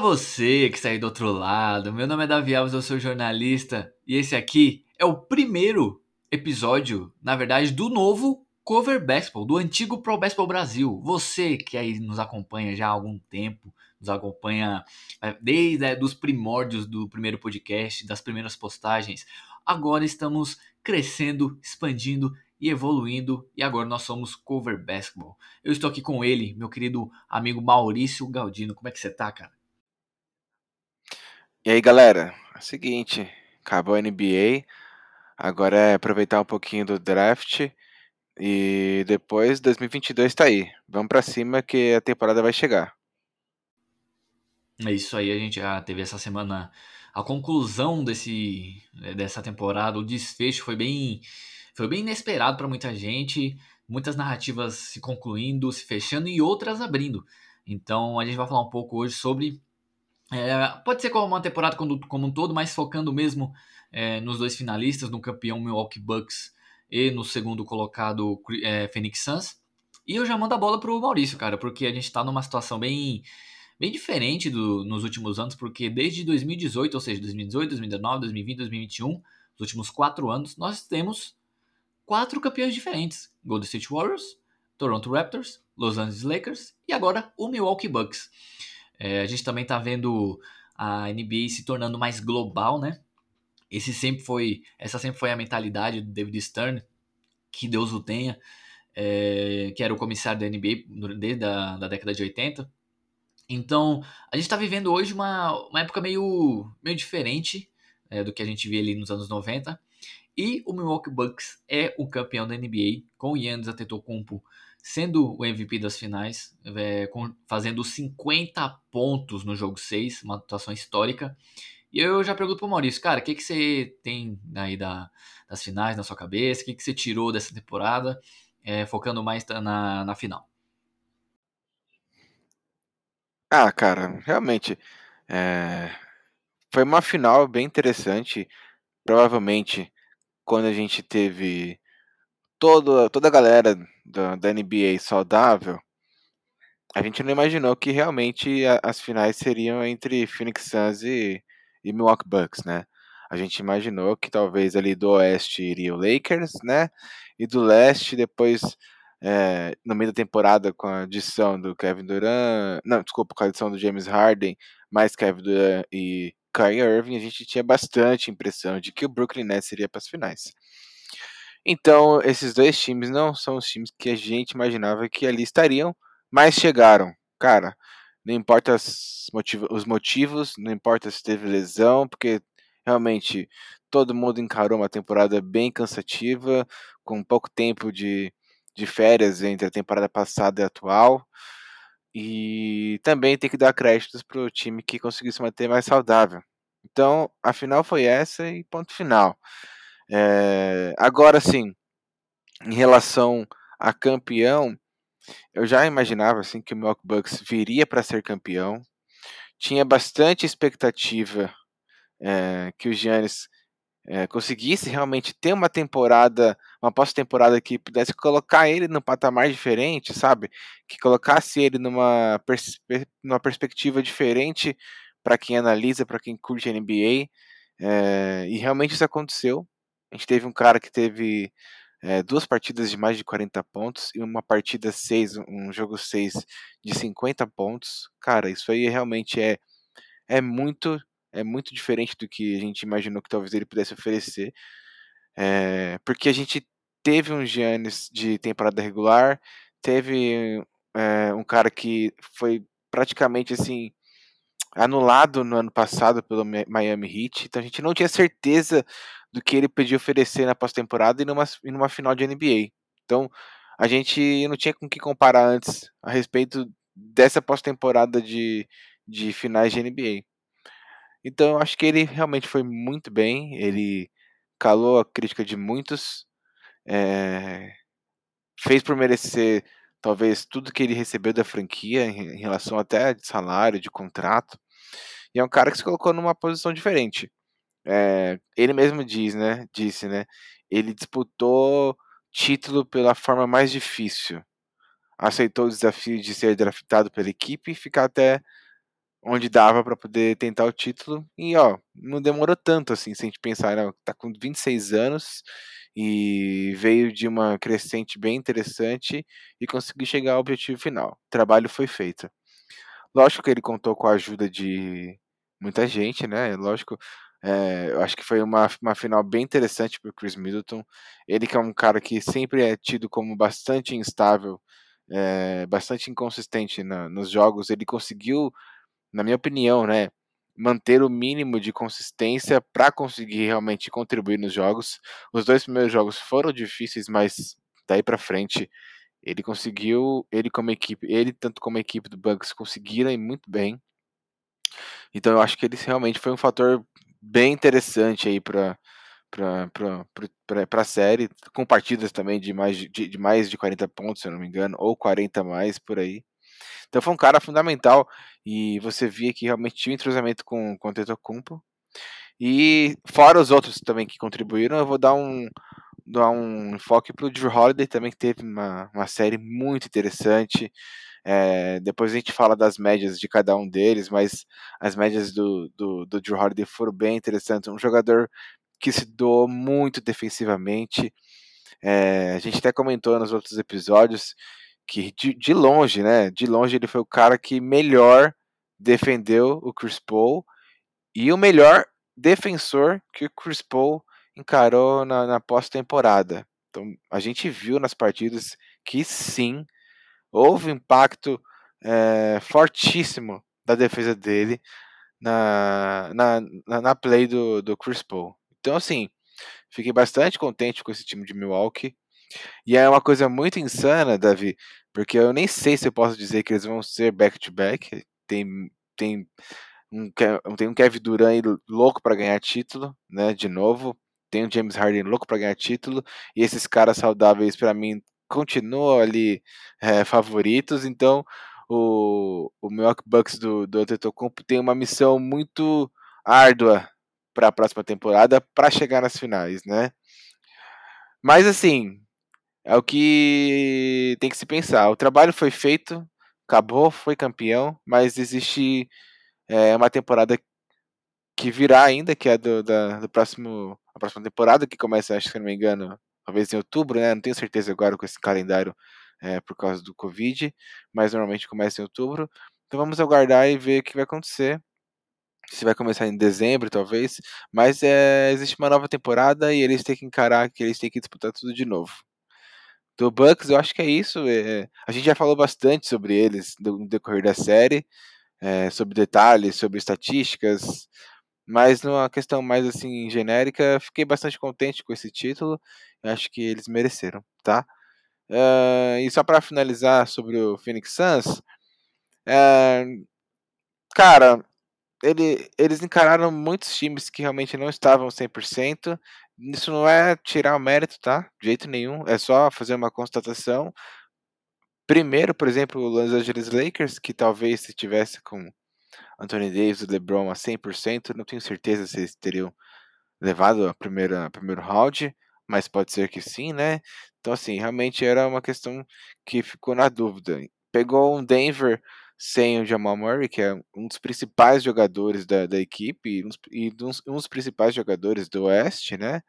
Você que está aí do outro lado, meu nome é Davi Alves, eu sou jornalista e esse aqui é o primeiro episódio, na verdade, do novo Cover Basketball, do antigo Pro Basketball Brasil. Você que aí nos acompanha já há algum tempo, nos acompanha é, desde é, os primórdios do primeiro podcast, das primeiras postagens, agora estamos crescendo, expandindo e evoluindo, e agora nós somos Cover Basketball. Eu estou aqui com ele, meu querido amigo Maurício Galdino. Como é que você tá, cara? E aí, galera? É o seguinte, acabou a NBA, agora é aproveitar um pouquinho do draft e depois 2022 tá aí. Vamos para cima que a temporada vai chegar. É isso aí, a gente já teve essa semana a conclusão desse dessa temporada, o desfecho foi bem foi bem inesperado para muita gente, muitas narrativas se concluindo, se fechando e outras abrindo. Então a gente vai falar um pouco hoje sobre é, pode ser como uma temporada como, como um todo, mas focando mesmo é, nos dois finalistas, no campeão Milwaukee Bucks e no segundo colocado é, Phoenix Suns. E eu já mando a bola pro Maurício, cara, porque a gente está numa situação bem, bem diferente do, nos últimos anos, porque desde 2018, ou seja, 2018, 2019, 2020, 2021, os últimos quatro anos, nós temos quatro campeões diferentes: Golden State Warriors, Toronto Raptors, Los Angeles Lakers e agora o Milwaukee Bucks. É, a gente também está vendo a NBA se tornando mais global, né? Esse sempre foi, essa sempre foi a mentalidade do David Stern, que Deus o tenha, é, que era o comissário da NBA desde a da década de 80. Então, a gente está vivendo hoje uma, uma época meio, meio diferente é, do que a gente via ali nos anos 90. E o Milwaukee Bucks é o campeão da NBA, com o Giannis Antetokounmpo sendo o MVP das finais, é, com, fazendo 50 pontos no jogo 6, uma atuação histórica. E eu já pergunto pro Maurício, cara, o que, que você tem aí da, das finais na sua cabeça? O que, que você tirou dessa temporada, é, focando mais na, na final? Ah, cara, realmente é, foi uma final bem interessante. Provavelmente, quando a gente teve todo, toda a galera da, da NBA saudável, a gente não imaginou que realmente a, as finais seriam entre Phoenix Suns e, e Milwaukee Bucks, né? A gente imaginou que talvez ali do oeste iria o Lakers, né? E do leste, depois, é, no meio da temporada, com a adição do Kevin Durant, não, desculpa, com a adição do James Harden, mais Kevin Durant e Kyrie Irving, a gente tinha bastante impressão de que o Brooklyn Nets iria para as finais. Então, esses dois times não são os times que a gente imaginava que ali estariam, mas chegaram. Cara, não importa motiv os motivos, não importa se teve lesão, porque realmente todo mundo encarou uma temporada bem cansativa, com pouco tempo de, de férias entre a temporada passada e a atual. E também tem que dar créditos para o time que conseguiu se manter mais saudável. Então, a final foi essa e ponto final. É, agora sim, em relação a campeão, eu já imaginava assim que o Milwaukee Bucks viria para ser campeão. Tinha bastante expectativa é, que o Giannis é, conseguisse realmente ter uma temporada, uma pós-temporada que pudesse colocar ele num patamar diferente, sabe? Que colocasse ele numa, pers numa perspectiva diferente para quem analisa, para quem curte NBA. É, e realmente isso aconteceu. A gente teve um cara que teve é, duas partidas de mais de 40 pontos e uma partida 6, um jogo 6 de 50 pontos. Cara, isso aí realmente é, é muito é muito diferente do que a gente imaginou que talvez ele pudesse oferecer. É, porque a gente teve um Giannis de temporada regular, teve é, um cara que foi praticamente assim anulado no ano passado pelo Miami Heat, então a gente não tinha certeza do que ele podia oferecer na pós-temporada e numa, e numa final de NBA. Então, a gente não tinha com que comparar antes a respeito dessa pós-temporada de, de finais de NBA. Então, eu acho que ele realmente foi muito bem, ele calou a crítica de muitos, é, fez por merecer talvez tudo que ele recebeu da franquia em relação até de salário, de contrato. E é um cara que se colocou numa posição diferente. É, ele mesmo diz, né? Disse, né? Ele disputou título pela forma mais difícil. Aceitou o desafio de ser draftado pela equipe e ficar até onde dava para poder tentar o título. E ó, não demorou tanto assim, se a gente pensar, né? tá com 26 anos e veio de uma crescente bem interessante e conseguiu chegar ao objetivo final. O trabalho foi feito. Lógico que ele contou com a ajuda de muita gente, né? Lógico, é, eu acho que foi uma, uma final bem interessante para o Chris Middleton. Ele que é um cara que sempre é tido como bastante instável, é, bastante inconsistente na, nos jogos. Ele conseguiu, na minha opinião, né, manter o mínimo de consistência para conseguir realmente contribuir nos jogos. Os dois primeiros jogos foram difíceis, mas daí para frente ele conseguiu, ele como equipe, ele tanto como a equipe do Bucks conseguiram ir muito bem. Então eu acho que ele realmente foi um fator bem interessante aí para para a série, com partidas também de mais de, de, mais de 40 pontos, se eu não me engano, ou 40 mais por aí. Então foi um cara fundamental e você via que realmente tinha um entrosamento com, com o Tetocumpo. E fora os outros também que contribuíram, eu vou dar um, dar um enfoque para o Drew Holiday também, que teve uma, uma série muito interessante. É, depois a gente fala das médias de cada um deles, mas as médias do, do, do Drew Holiday foram bem interessantes. Um jogador que se doou muito defensivamente. É, a gente até comentou nos outros episódios que de, de, longe, né? De longe ele foi o cara que melhor defendeu o Chris Paul e o melhor defensor que o Chris Paul encarou na, na pós-temporada. Então a gente viu nas partidas que sim houve impacto é, fortíssimo da defesa dele na, na, na, play do, do Chris Paul. Então assim, fiquei bastante contente com esse time de Milwaukee. E é uma coisa muito insana, Davi, porque eu nem sei se eu posso dizer que eles vão ser back-to-back. -back. Tem, tem, um, tem um Kevin Durant louco para ganhar título, né? De novo. Tem um James Harden louco para ganhar título. E esses caras saudáveis, para mim, continuam ali é, favoritos. Então, o, o Milwaukee Bucks do, do Antetokounmpo tem uma missão muito árdua para a próxima temporada para chegar nas finais, né? Mas assim, é o que tem que se pensar. O trabalho foi feito, acabou, foi campeão, mas existe é, uma temporada que virá ainda, que é do, da, do próximo, a próxima temporada, que começa, acho que não me engano, talvez em outubro, né? Não tenho certeza agora com esse calendário é, por causa do Covid, mas normalmente começa em outubro. Então vamos aguardar e ver o que vai acontecer. Se vai começar em dezembro, talvez. Mas é, existe uma nova temporada e eles têm que encarar que eles têm que disputar tudo de novo do Bucks, eu acho que é isso. É, a gente já falou bastante sobre eles no decorrer da série, sobre detalhes, sobre estatísticas, mas numa questão mais assim genérica, fiquei bastante contente com esse título. Eu acho que eles mereceram, tá? Uh, e só para finalizar sobre o Phoenix Suns, uh, cara, ele, eles encararam muitos times que realmente não estavam 100%. Isso não é tirar o mérito, tá? De jeito nenhum. É só fazer uma constatação. Primeiro, por exemplo, o Los Angeles Lakers, que talvez se tivesse com Anthony Davis e LeBron a 100%, não tenho certeza se eles teriam levado a primeira primeiro round, mas pode ser que sim, né? Então assim, realmente era uma questão que ficou na dúvida. Pegou um Denver sem o Jamal Murray, que é um dos principais jogadores da, da equipe e um, um dos principais jogadores do Oeste, né?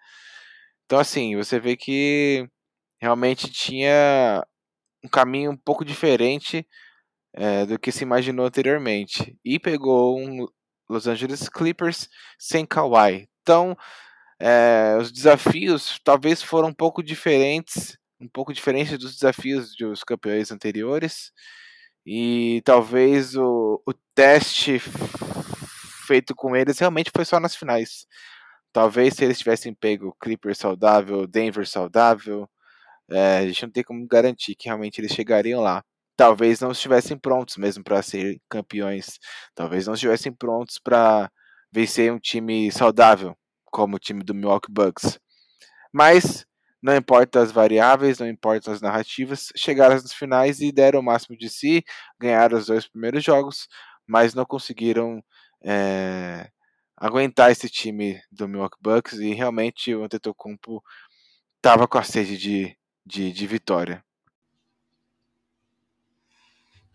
Então, assim, você vê que realmente tinha um caminho um pouco diferente é, do que se imaginou anteriormente. E pegou um Los Angeles Clippers sem Kawhi. Então, é, os desafios talvez foram um pouco diferentes, um pouco diferentes dos desafios dos campeões anteriores. E talvez o, o teste feito com eles realmente foi só nas finais. Talvez se eles tivessem pego Clippers saudável, Denver saudável, é, a gente não tem como garantir que realmente eles chegariam lá. Talvez não estivessem prontos mesmo para ser campeões. Talvez não estivessem prontos para vencer um time saudável, como o time do Milwaukee Bucks. Mas não importa as variáveis, não importa as narrativas, chegaram nas finais e deram o máximo de si, ganharam os dois primeiros jogos, mas não conseguiram é, aguentar esse time do Milwaukee Bucks e realmente o Antetokounmpo estava com a sede de, de, de vitória.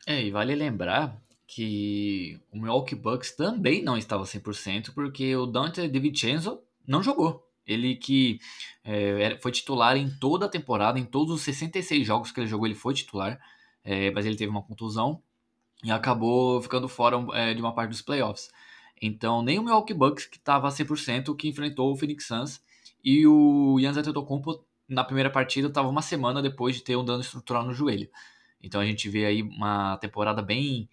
É, e vale lembrar que o Milwaukee Bucks também não estava 100%, porque o Dante DiVincenzo não jogou. Ele que é, foi titular em toda a temporada, em todos os 66 jogos que ele jogou, ele foi titular, é, mas ele teve uma contusão e acabou ficando fora é, de uma parte dos playoffs. Então, nem o Milwaukee Bucks, que estava 100%, que enfrentou o Phoenix Suns, e o Giannis Antetokounmpo, na primeira partida, estava uma semana depois de ter um dano estrutural no joelho. Então, a gente vê aí uma temporada bem,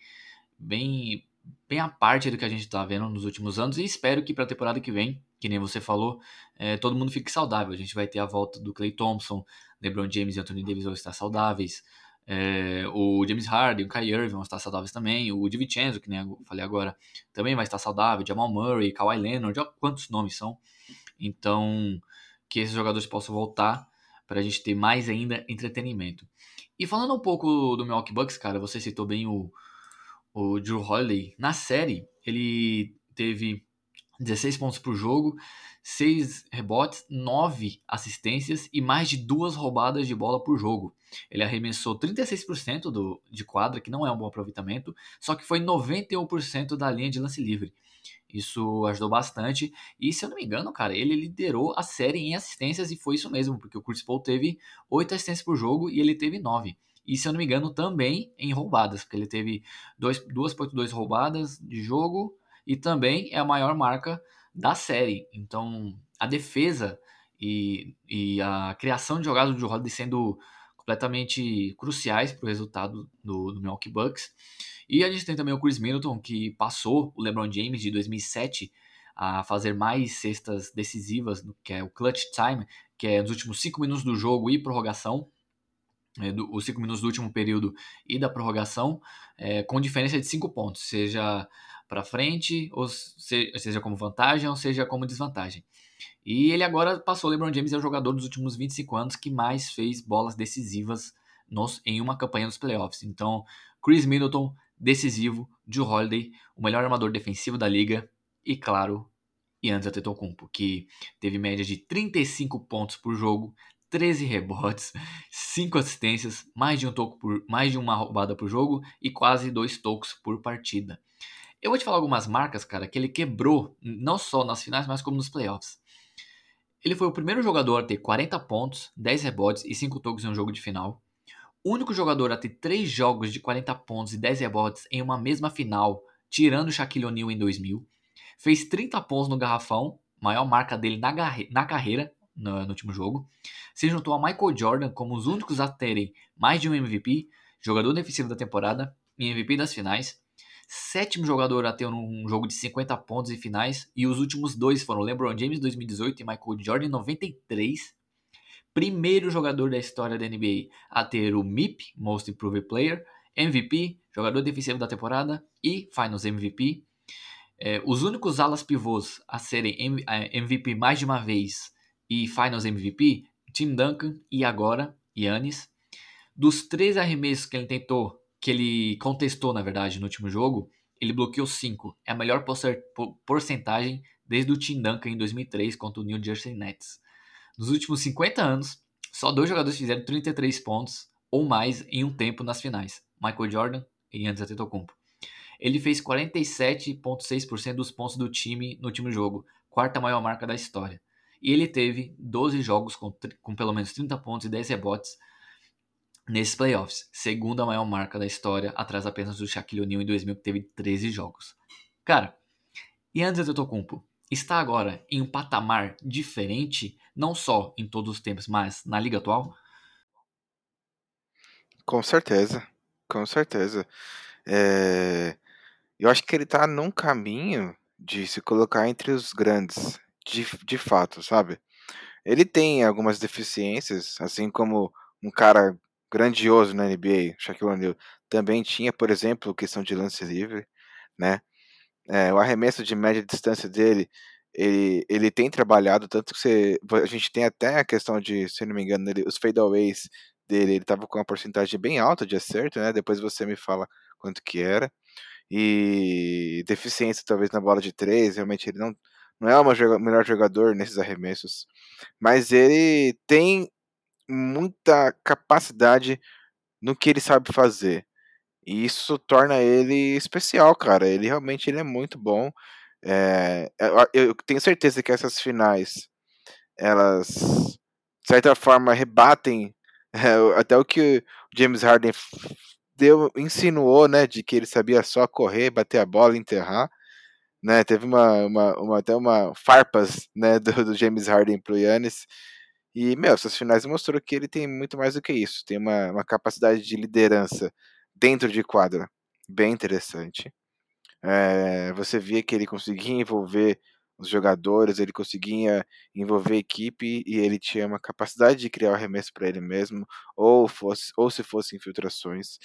bem, bem à parte do que a gente está vendo nos últimos anos, e espero que para a temporada que vem, que nem você falou, é, todo mundo fique saudável. A gente vai ter a volta do Clay Thompson, LeBron James e Anthony Davis vão estar saudáveis. É, o James Harden, o Kyrie Irving vão estar saudáveis também. O DiVincenzo, que nem eu falei agora, também vai estar saudável. Jamal Murray, Kawhi Leonard, olha quantos nomes são. Então, que esses jogadores possam voltar para a gente ter mais ainda entretenimento. E falando um pouco do Milwaukee Bucks, cara, você citou bem o, o Drew Holiday. Na série, ele teve 16 pontos por jogo, 6 rebotes, 9 assistências e mais de duas roubadas de bola por jogo. Ele arremessou 36% do, de quadra, que não é um bom aproveitamento, só que foi 91% da linha de lance livre. Isso ajudou bastante. E se eu não me engano, cara, ele liderou a série em assistências e foi isso mesmo, porque o Chris Paul teve 8 assistências por jogo e ele teve 9. E se eu não me engano, também em roubadas, porque ele teve 2.2 roubadas de jogo e também é a maior marca da série. Então, a defesa e, e a criação de jogadas do Holiday sendo completamente cruciais para o resultado do, do Milwaukee Bucks. E a gente tem também o Chris Middleton, que passou o LeBron James de 2007 a fazer mais cestas decisivas, que é o clutch time, que é nos últimos 5 minutos do jogo e prorrogação, é, do, os 5 minutos do último período e da prorrogação, é, com diferença de 5 pontos, seja para frente, ou seja como vantagem ou seja como desvantagem. E ele agora passou, LeBron James é o jogador dos últimos 25 anos que mais fez bolas decisivas nos, em uma campanha dos playoffs. Então, Chris Middleton, decisivo, Joe Holiday, o melhor armador defensivo da liga, e claro, Giannis Antetokounmpo, que teve média de 35 pontos por jogo, 13 rebotes, 5 assistências, mais de um toco por mais de uma roubada por jogo e quase dois tocos por partida. Eu vou te falar algumas marcas, cara, que ele quebrou, não só nas finais, mas como nos playoffs. Ele foi o primeiro jogador a ter 40 pontos, 10 rebotes e 5 tocos em um jogo de final. O único jogador a ter 3 jogos de 40 pontos e 10 rebotes em uma mesma final, tirando Shaquille O'Neal em 2000. Fez 30 pontos no garrafão, maior marca dele na, na carreira, no, no, último jogo. Se juntou a Michael Jordan como os únicos a terem mais de um MVP, jogador defensivo da temporada e MVP das finais sétimo jogador a ter um jogo de 50 pontos em finais, e os últimos dois foram LeBron James em 2018 e Michael Jordan em 93. Primeiro jogador da história da NBA a ter o MIP, Most Improved Player, MVP, jogador defensivo da temporada e Finals MVP. É, os únicos alas pivôs a serem MVP mais de uma vez e Finals MVP, Tim Duncan e agora Yannis. Dos três arremessos que ele tentou que ele contestou, na verdade, no último jogo, ele bloqueou 5. É a melhor porcentagem desde o Tim Duncan em 2003 contra o New Jersey Nets. Nos últimos 50 anos, só dois jogadores fizeram 33 pontos ou mais em um tempo nas finais, Michael Jordan e Giannis Antetokounmpo. Ele fez 47,6% dos pontos do time no último jogo, quarta maior marca da história. E ele teve 12 jogos com, com pelo menos 30 pontos e 10 rebotes nesses playoffs, segunda maior marca da história, atrás apenas do Shaquille O'Neal em 2000, que teve 13 jogos. Cara, Giannis Antetokounmpo está agora em um patamar diferente, não só em todos os tempos, mas na liga atual? Com certeza, com certeza. É... Eu acho que ele está num caminho de se colocar entre os grandes, de, de fato, sabe? Ele tem algumas deficiências, assim como um cara grandioso na NBA, Shaquille O'Neal, também tinha, por exemplo, questão de lance livre, né? É, o arremesso de média distância dele, ele, ele tem trabalhado, tanto que você, a gente tem até a questão de, se não me engano, ele, os fadeaways dele, ele estava com uma porcentagem bem alta de acerto, né? Depois você me fala quanto que era. E deficiência talvez na bola de três, realmente ele não, não é o melhor jogador nesses arremessos, mas ele tem muita capacidade no que ele sabe fazer. E isso torna ele especial, cara. Ele realmente ele é muito bom. É, eu tenho certeza que essas finais, elas, de certa forma, rebatem é, até o que o James Harden deu, insinuou, né, de que ele sabia só correr, bater a bola, enterrar. Né, teve uma, uma, uma até uma farpas né, do, do James Harden pro Yannis. E, meu, essas finais mostrou que ele tem muito mais do que isso. Tem uma, uma capacidade de liderança dentro de quadra bem interessante. É, você via que ele conseguia envolver os jogadores, ele conseguia envolver a equipe e ele tinha uma capacidade de criar o arremesso para ele mesmo, ou, fosse, ou se fosse infiltrações.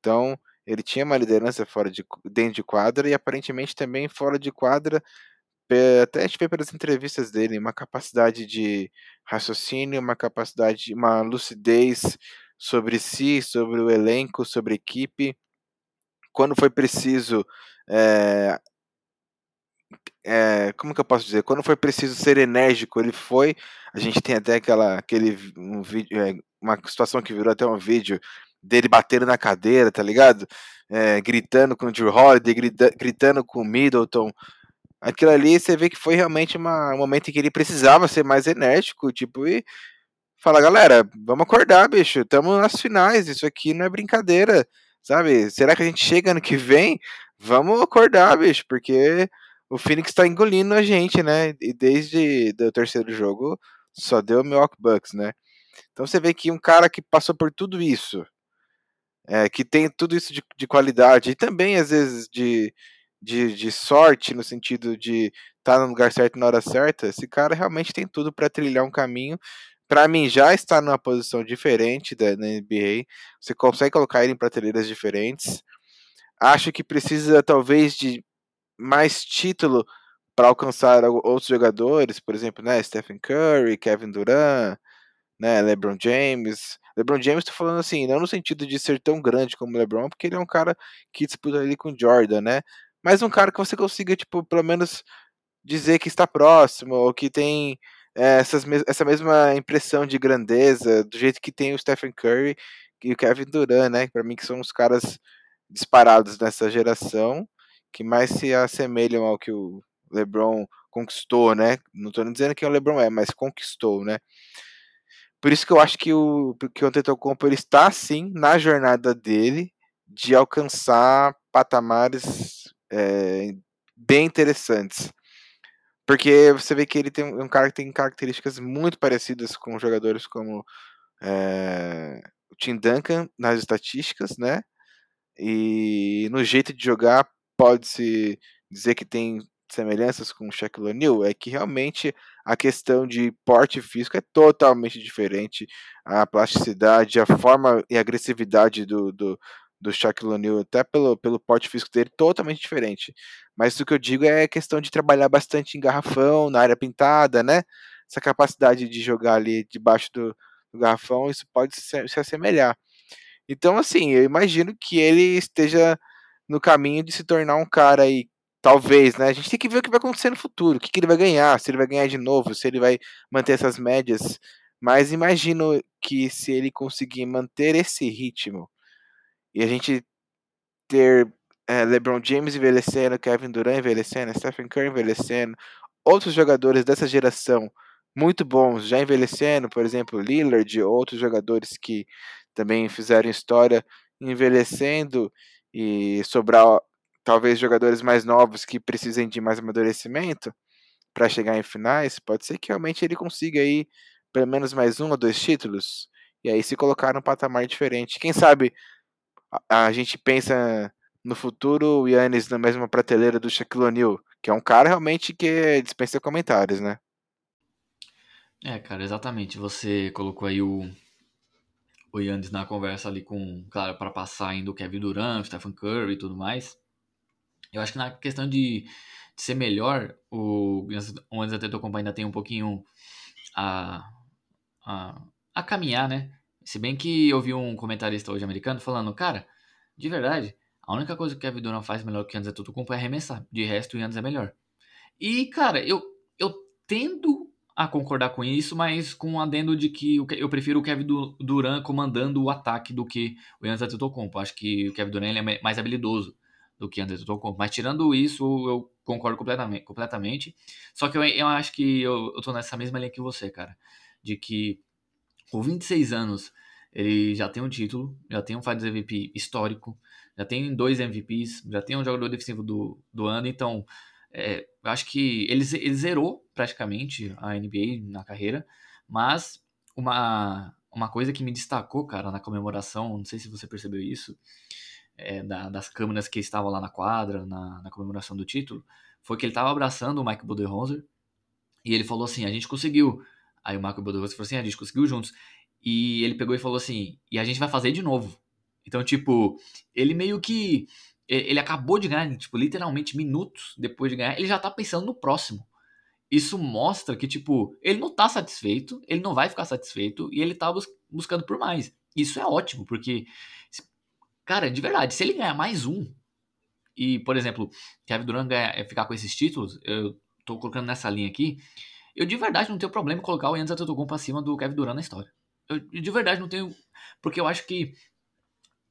Então, ele tinha uma liderança fora de, dentro de quadra e aparentemente também fora de quadra, até a gente vê pelas entrevistas dele, uma capacidade de raciocínio, uma capacidade, uma lucidez sobre si, sobre o elenco, sobre a equipe. Quando foi preciso é, é, como que eu posso dizer? Quando foi preciso ser enérgico, ele foi. A gente tem até aquela, aquele um vídeo, é, uma situação que virou até um vídeo dele batendo na cadeira, tá ligado? É, gritando com o Drew Holiday, grita, gritando com o Middleton. Aquilo ali você vê que foi realmente uma, um momento em que ele precisava ser mais enérgico, tipo, e fala, galera, vamos acordar, bicho, estamos nas finais, isso aqui não é brincadeira, sabe? Será que a gente chega ano que vem? Vamos acordar, bicho, porque o Phoenix tá engolindo a gente, né? E desde o terceiro jogo só deu o Milwaukee Bucks, né? Então você vê que um cara que passou por tudo isso, é, que tem tudo isso de, de, qualidade e também às vezes de, de, de sorte no sentido de estar tá no lugar certo na hora certa, esse cara realmente tem tudo para trilhar um caminho. Para mim já está numa posição diferente da NBA. Você consegue colocar ele em prateleiras diferentes. Acho que precisa talvez de mais título para alcançar outros jogadores, por exemplo, né, Stephen Curry, Kevin Durant, né, LeBron James. LeBron James, estou falando assim, não no sentido de ser tão grande como LeBron, porque ele é um cara que disputa ali com Jordan, né? Mas um cara que você consiga, tipo, pelo menos dizer que está próximo, ou que tem é, essas, essa mesma impressão de grandeza, do jeito que tem o Stephen Curry e o Kevin Durant, né? Para mim, que são os caras disparados nessa geração que mais se assemelham ao que o LeBron conquistou, né? Não estou dizendo que o LeBron é, mas conquistou, né? Por isso que eu acho que o que o Antetokounmpo ele está sim na jornada dele de alcançar patamares é, bem interessantes. Porque você vê que ele tem um cara que tem características muito parecidas com jogadores como é, o Tim Duncan nas estatísticas, né? E no jeito de jogar pode-se dizer que tem semelhanças com o Shaquille O'Neal é que realmente a questão de porte físico é totalmente diferente. A plasticidade, a forma e a agressividade do, do, do Shaquille O'Neal, até pelo, pelo porte físico dele, totalmente diferente. Mas o que eu digo é questão de trabalhar bastante em garrafão, na área pintada, né? Essa capacidade de jogar ali debaixo do, do garrafão, isso pode se, se assemelhar. Então, assim, eu imagino que ele esteja no caminho de se tornar um cara aí, talvez, né? A gente tem que ver o que vai acontecer no futuro, o que, que ele vai ganhar, se ele vai ganhar de novo, se ele vai manter essas médias. Mas imagino que se ele conseguir manter esse ritmo e a gente ter é, LeBron James envelhecendo, Kevin Durant envelhecendo, Stephen Curry envelhecendo, outros jogadores dessa geração muito bons já envelhecendo, por exemplo, Lillard, outros jogadores que também fizeram história envelhecendo e sobrar talvez jogadores mais novos que precisem de mais amadurecimento para chegar em finais, pode ser que realmente ele consiga aí pelo menos mais um ou dois títulos e aí se colocar num patamar diferente. Quem sabe a, a gente pensa no futuro o Yannis na mesma prateleira do Shaquille O'Neal, que é um cara realmente que dispensa comentários, né? É, cara, exatamente. Você colocou aí o, o Yannis na conversa ali com, claro, para passar ainda o Kevin Durant, Stephen Curry e tudo mais. Eu acho que na questão de, de ser melhor, o Yannis Antetokounmpo ainda tem um pouquinho a, a, a caminhar, né? Se bem que eu vi um comentarista hoje americano falando, cara, de verdade, a única coisa que o Kevin Durant faz melhor que o Yannis Antetokounmpo é arremessar. De resto, o Yannis é melhor. E, cara, eu, eu tendo a concordar com isso, mas com um adendo de que eu prefiro o Kevin Durant comandando o ataque do que o Yannis Antetokounmpo. Acho que o Kevin Durant é mais habilidoso do que Yannis Antetokounmpo. Mas tirando isso, eu concordo completamente. completamente. Só que eu, eu acho que eu, eu tô nessa mesma linha que você, cara. De que com 26 anos ele já tem um título, já tem um Finals MVP histórico, já tem dois MVPs, já tem um jogador defensivo do, do ano, então é, acho que ele, ele zerou praticamente a NBA na carreira, mas uma, uma coisa que me destacou, cara, na comemoração, não sei se você percebeu isso, é, da, das câmeras que estavam lá na quadra, na, na comemoração do título, foi que ele estava abraçando o Mike Budenholzer e ele falou assim, a gente conseguiu. Aí o Mike Budenholzer falou assim, a gente conseguiu juntos. E ele pegou e falou assim, e a gente vai fazer de novo. Então, tipo, ele meio que ele acabou de ganhar, tipo, literalmente minutos depois de ganhar, ele já tá pensando no próximo. Isso mostra que, tipo, ele não tá satisfeito, ele não vai ficar satisfeito e ele tá bus buscando por mais. Isso é ótimo, porque, cara, de verdade, se ele ganhar mais um, e, por exemplo, Kevin Durant ganhar, ficar com esses títulos, eu tô colocando nessa linha aqui, eu de verdade não tenho problema em colocar o Yannis Antetokounmpo acima do Kevin Durant na história. Eu de verdade não tenho, porque eu acho que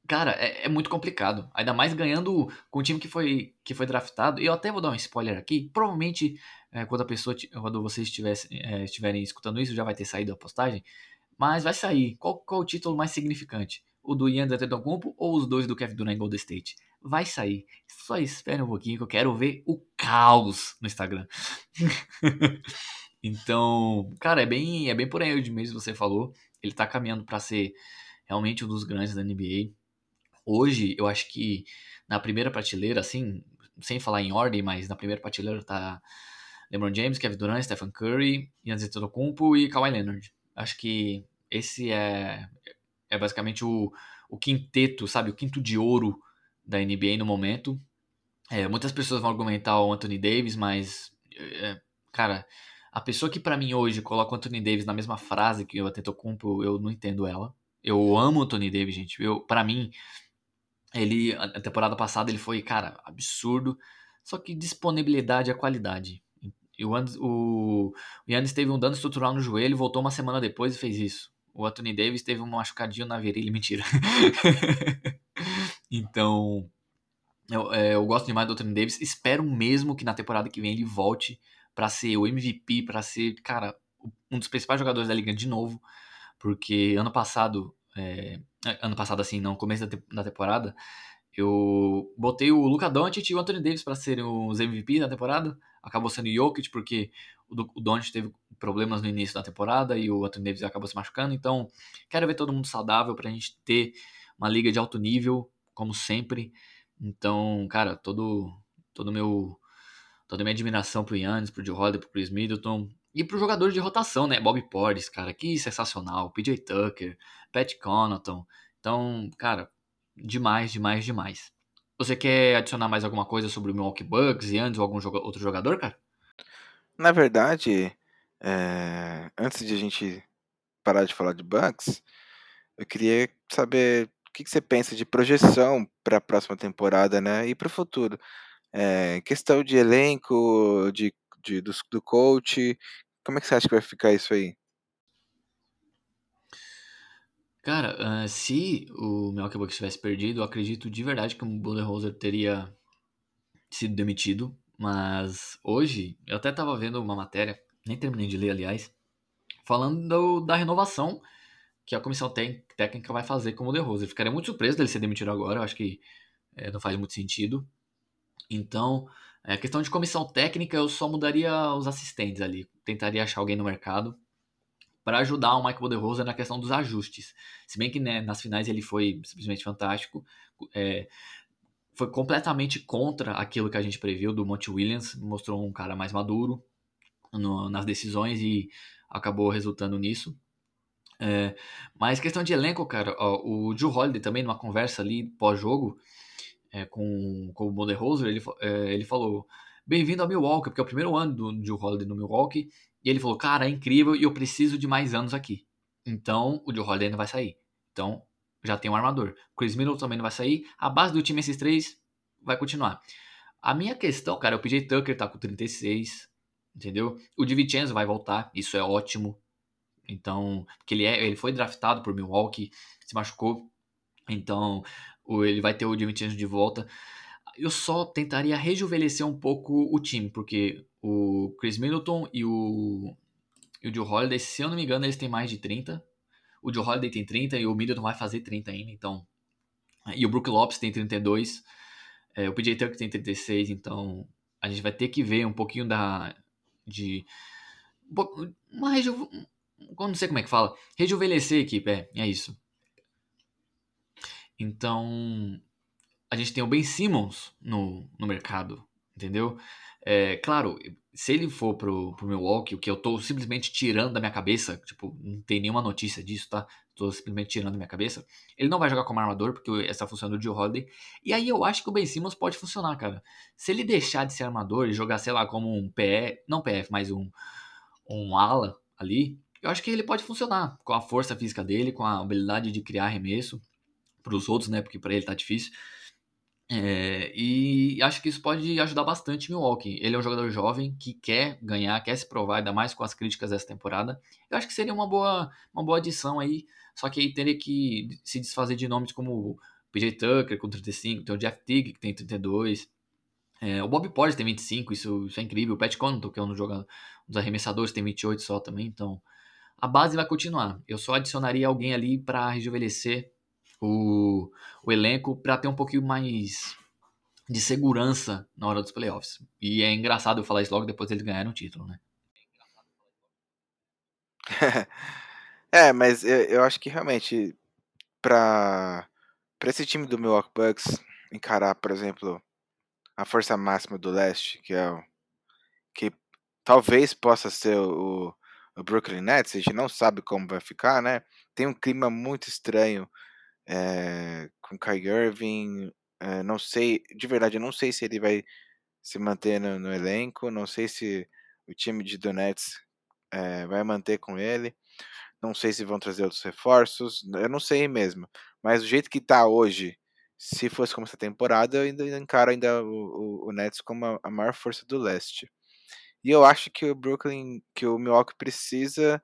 Cara, é, é, muito complicado. Ainda mais ganhando com o time que foi, que foi draftado. Eu até vou dar um spoiler aqui. Provavelmente, é, quando a pessoa, quando vocês estivessem, é, estiverem escutando isso, já vai ter saído a postagem. Mas vai sair. Qual, qual o título mais significante? O do Ian Antetokounmpo ou os dois do Kevin Durant Golden State? Vai sair. Só espere um pouquinho que eu quero ver o caos no Instagram. então, cara, é bem, é bem por aí mesmo você falou. Ele tá caminhando para ser realmente um dos grandes da NBA Hoje, eu acho que na primeira prateleira, assim, sem falar em ordem, mas na primeira prateleira tá LeBron James, Kevin Durant, Stephen Curry, Giannis Antetokounmpo e Kawhi Leonard. Acho que esse é, é basicamente o, o quinteto, sabe? O quinto de ouro da NBA no momento. É, muitas pessoas vão argumentar o Anthony Davis, mas, é, cara, a pessoa que para mim hoje coloca o Anthony Davis na mesma frase que o Antetokounmpo, eu não entendo ela. Eu amo o Anthony Davis, gente. Eu, para mim, ele, a temporada passada ele foi, cara, absurdo. Só que disponibilidade é qualidade. E o, o Yannis teve um dano estrutural no joelho, voltou uma semana depois e fez isso. O Anthony Davis teve um machucadinho na virilha, mentira. então, eu, é, eu, gosto demais do Anthony Davis. Espero mesmo que na temporada que vem ele volte para ser o MVP, para ser, cara, um dos principais jogadores da liga de novo. Porque ano passado é, ano passado, assim, no começo da, te da temporada, eu botei o Luca Doncic e o Anthony Davis para serem os MVP da temporada. Acabou sendo o Jokic, porque o, Doncic teve problemas no início da temporada e o Anthony Davis acabou se machucando. Então, quero ver todo mundo saudável pra gente ter uma liga de alto nível, como sempre. Então, cara, todo todo meu a minha admiração pro Yannis, pro Joe Holiday, pro Chris Middleton, e para os jogadores de rotação, né? Bob Portis, cara, que sensacional. PJ Tucker, Pat Connaughton. Então, cara, demais, demais, demais. Você quer adicionar mais alguma coisa sobre o Milwaukee Bucks e antes ou algum outro jogador, cara? Na verdade, é... antes de a gente parar de falar de Bucks, eu queria saber o que, você pensa de projeção para a próxima temporada, né? E para o futuro. É... questão de elenco, de, de do, do coach, como é que você acha que vai ficar isso aí? Cara, uh, se o Milwaukee tivesse perdido, eu acredito de verdade que o Budenholzer teria sido demitido. Mas hoje, eu até tava vendo uma matéria, nem terminei de ler, aliás, falando do, da renovação que a comissão técnica vai fazer com o DeRozan. Ficaria muito surpreso dele ser demitido agora, eu acho que é, não faz muito sentido. Então, a é, questão de comissão técnica, eu só mudaria os assistentes ali. Tentaria achar alguém no mercado para ajudar o Michael Budenholzer na questão dos ajustes. Se bem que né, nas finais ele foi simplesmente fantástico. É, foi completamente contra aquilo que a gente previu do Monte Williams. Mostrou um cara mais maduro no, nas decisões e acabou resultando nisso. É, mas questão de elenco, cara, ó, o Joe Holiday também, numa conversa ali pós-jogo, é, com, com o Budenholzer, ele, é, ele falou: Bem-vindo ao Milwaukee, porque é o primeiro ano do Joe Holiday no Milwaukee. E ele falou: Cara, é incrível e eu preciso de mais anos aqui. Então, o Joe Holiday não vai sair. Então, já tem um armador. Chris Middleton também não vai sair. A base do time, esses três, vai continuar. A minha questão, cara, o PJ Tucker tá com 36. entendeu? O DiVincenzo vai voltar, isso é ótimo. Então, porque ele, é, ele foi draftado por Milwaukee, se machucou. Então, ele vai ter o DiVincenzo de volta. Eu só tentaria rejuvenescer um pouco o time, porque o Chris Middleton e o, e o Joe Holiday, se eu não me engano, eles têm mais de 30. O Joe Holiday tem 30 e o Middleton vai fazer 30 ainda, então... E o Brook Lopes tem 32. É, o PJ Tucker tem 36, então a gente vai ter que ver um pouquinho da... de... Uma reju... Não sei como é que fala. Rejuvenescer a equipe, é, é isso. Então, a gente tem o Ben Simmons no, no mercado, entendeu? É, claro, se ele for pro, pro Milwaukee, o que eu tô simplesmente tirando da minha cabeça, tipo, não tem nenhuma notícia disso, tá? Tô simplesmente tirando da minha cabeça. Ele não vai jogar como armador, porque essa função é do Joe Holiday. E aí eu acho que o Ben Simmons pode funcionar, cara. Se ele deixar de ser armador e jogar, sei lá, como um PF, não PF, mas um, um ala ali, eu acho que ele pode funcionar com a força física dele, com a habilidade de criar arremesso para os outros, né? Porque para ele tá difícil. É, e acho que isso pode ajudar bastante Milwaukee. Ele é um jogador jovem que quer ganhar, quer se provar, ainda mais com as críticas dessa temporada. Eu acho que seria uma boa, uma boa adição aí. Só que aí teria que se desfazer de nomes como o PJ Tucker com 35, tem o Jeff Teague que tem 32. É, o Bob Porter tem 25, isso, isso é incrível. O Pat Connaughton, que é um um dos arremessadores, tem 28 só também. Então a base vai continuar. Eu só adicionaria alguém ali para rejuvenescer o, o elenco para ter um pouquinho mais de segurança na hora dos playoffs. E é engraçado eu falar isso logo depois eles ganharam o título, né? é, mas eu, eu, acho que realmente para para esse time do Milwaukee Bucks encarar, por exemplo, a força máxima do leste, que é o que talvez possa ser o, o Brooklyn Nets, a gente não sabe como vai ficar, né? Tem um clima muito estranho é, com Kai Irving. É, não sei, de verdade, eu não sei se ele vai se manter no, no elenco. Não sei se o time de Donets é, vai manter com ele. Não sei se vão trazer outros reforços. Eu não sei mesmo. Mas do jeito que tá hoje, se fosse como essa temporada, eu ainda encaro ainda o, o, o Nets como a, a maior força do leste. E eu acho que o Brooklyn, que o Milwaukee precisa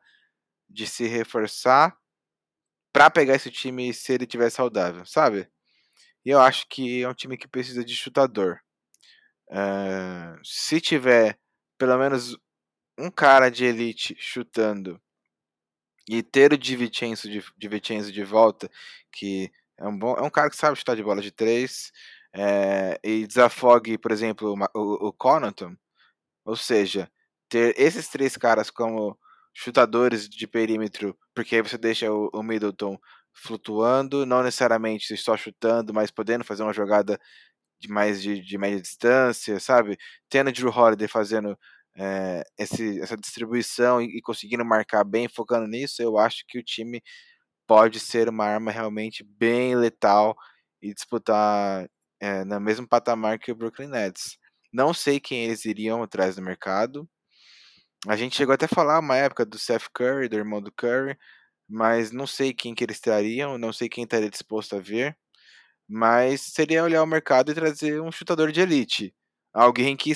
de se reforçar para pegar esse time se ele tiver saudável, sabe? E eu acho que é um time que precisa de chutador. Uh, se tiver pelo menos um cara de elite chutando e ter o Divincenzo de, Divincenzo de volta, que é um bom, é um cara que sabe chutar de bola de três, é, e desafogue, por exemplo, o, o, Connaughton, ou seja, ter esses três caras como chutadores de perímetro, porque aí você deixa o, o Middleton flutuando, não necessariamente só chutando, mas podendo fazer uma jogada de mais de, de média distância, sabe? Tendo Drew Holiday fazendo é, esse, essa distribuição e, e, conseguindo marcar bem, focando nisso, eu acho que o time pode ser uma arma realmente bem letal e disputar é, no mesmo patamar que o Brooklyn Nets. Não sei quem eles iriam atrás do mercado, a gente chegou até a falar uma época do Seth Curry, do irmão do Curry, mas não sei quem que eles trariam, não sei quem estaria disposto a ver, mas seria olhar o mercado e trazer um chutador de elite, alguém que